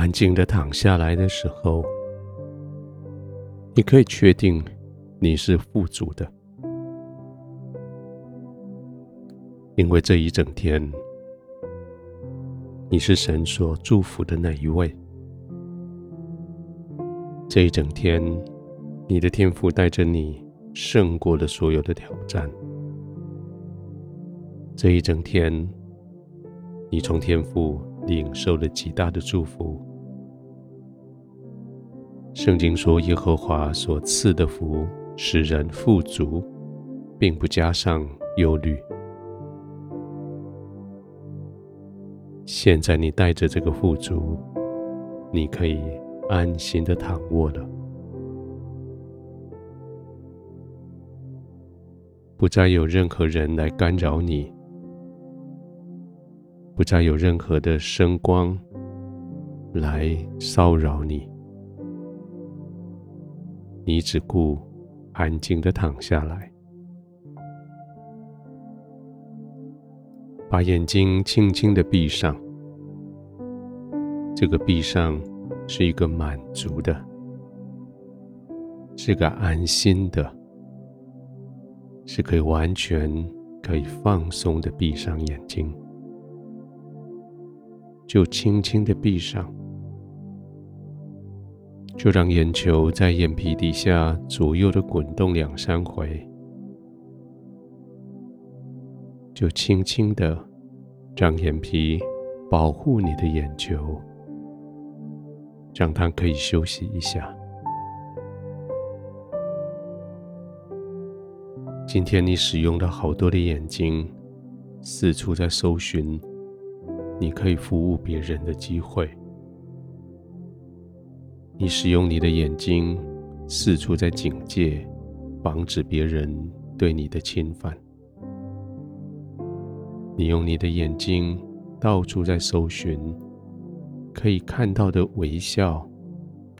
安静的躺下来的时候，你可以确定你是富足的，因为这一整天，你是神所祝福的那一位。这一整天，你的天赋带着你胜过了所有的挑战。这一整天，你从天赋领受了极大的祝福。圣经说，耶和华所赐的福使人富足，并不加上忧虑。现在你带着这个富足，你可以安心的躺卧了，不再有任何人来干扰你，不再有任何的声光来骚扰你，你只顾安静的躺下来，把眼睛轻轻的闭上，这个闭上。是一个满足的，是个安心的，是可以完全可以放松的闭上眼睛，就轻轻的闭上，就让眼球在眼皮底下左右的滚动两三回，就轻轻的让眼皮保护你的眼球。让它可以休息一下。今天你使用了好多的眼睛，四处在搜寻你可以服务别人的机会。你使用你的眼睛，四处在警戒，防止别人对你的侵犯。你用你的眼睛，到处在搜寻。可以看到的微笑，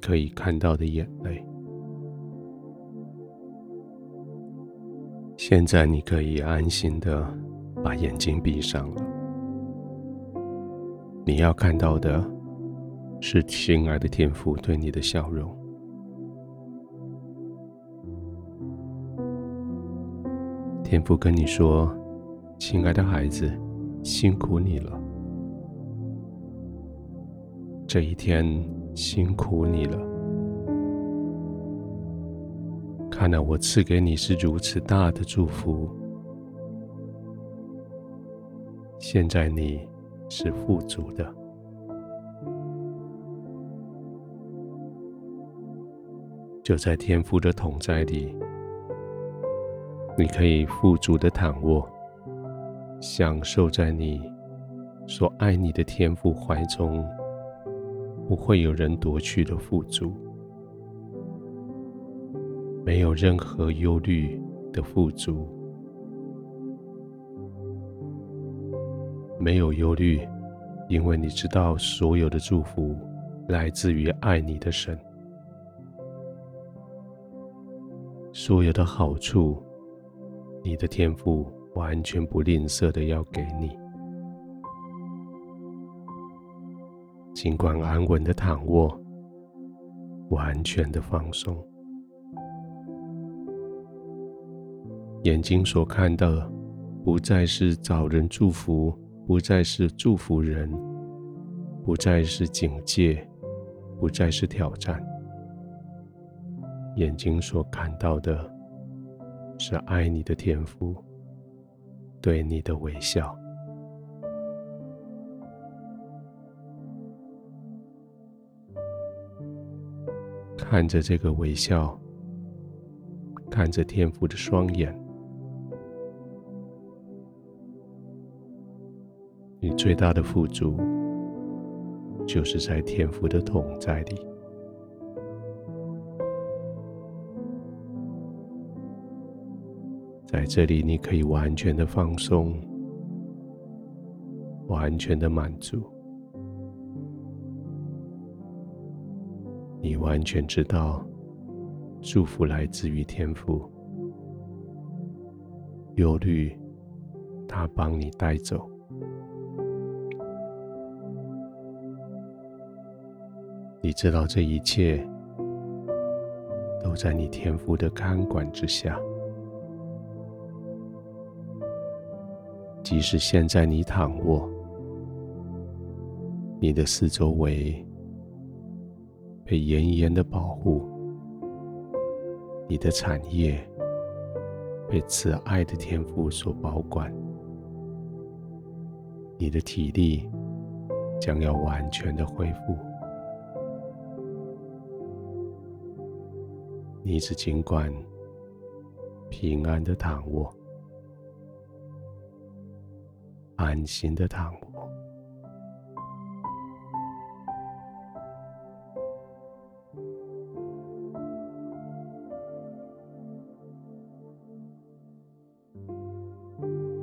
可以看到的眼泪。现在你可以安心的把眼睛闭上了。你要看到的是亲爱的天父对你的笑容。天父跟你说：“亲爱的孩子，辛苦你了。”这一天辛苦你了，看来我赐给你是如此大的祝福。现在你是富足的，就在天父的同在里，你可以富足的躺卧，享受在你所爱你的天父怀中。不会有人夺去的富足，没有任何忧虑的富足，没有忧虑，因为你知道所有的祝福来自于爱你的神，所有的好处，你的天赋完全不吝啬的要给你。尽管安稳的躺卧，完全的放松，眼睛所看的不再是找人祝福，不再是祝福人，不再是警戒，不再是挑战。眼睛所看到的是爱你的天父对你的微笑。看着这个微笑，看着天父的双眼，你最大的富足就是在天父的同在里，在这里你可以完全的放松，完全的满足。你完全知道，祝福来自于天赋，忧虑他帮你带走。你知道这一切都在你天赋的看管之下。即使现在你躺卧，你的四周围被严严的保护，你的产业被慈爱的天父所保管，你的体力将要完全的恢复。你只尽管平安的躺卧。安心的躺卧，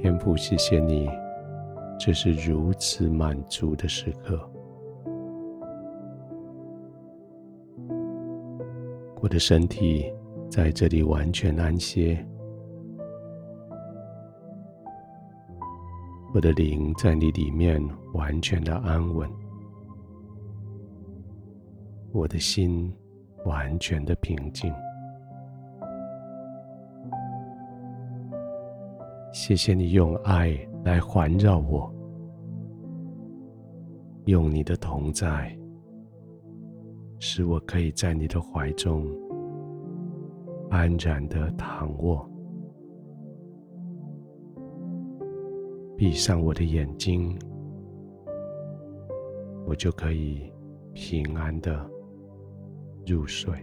天父，谢谢你，这是如此满足的时刻。我的身体在这里完全安歇。我的灵在你里面完全的安稳，我的心完全的平静。谢谢你用爱来环绕我，用你的同在，使我可以在你的怀中安然的躺卧。闭上我的眼睛，我就可以平安的入睡。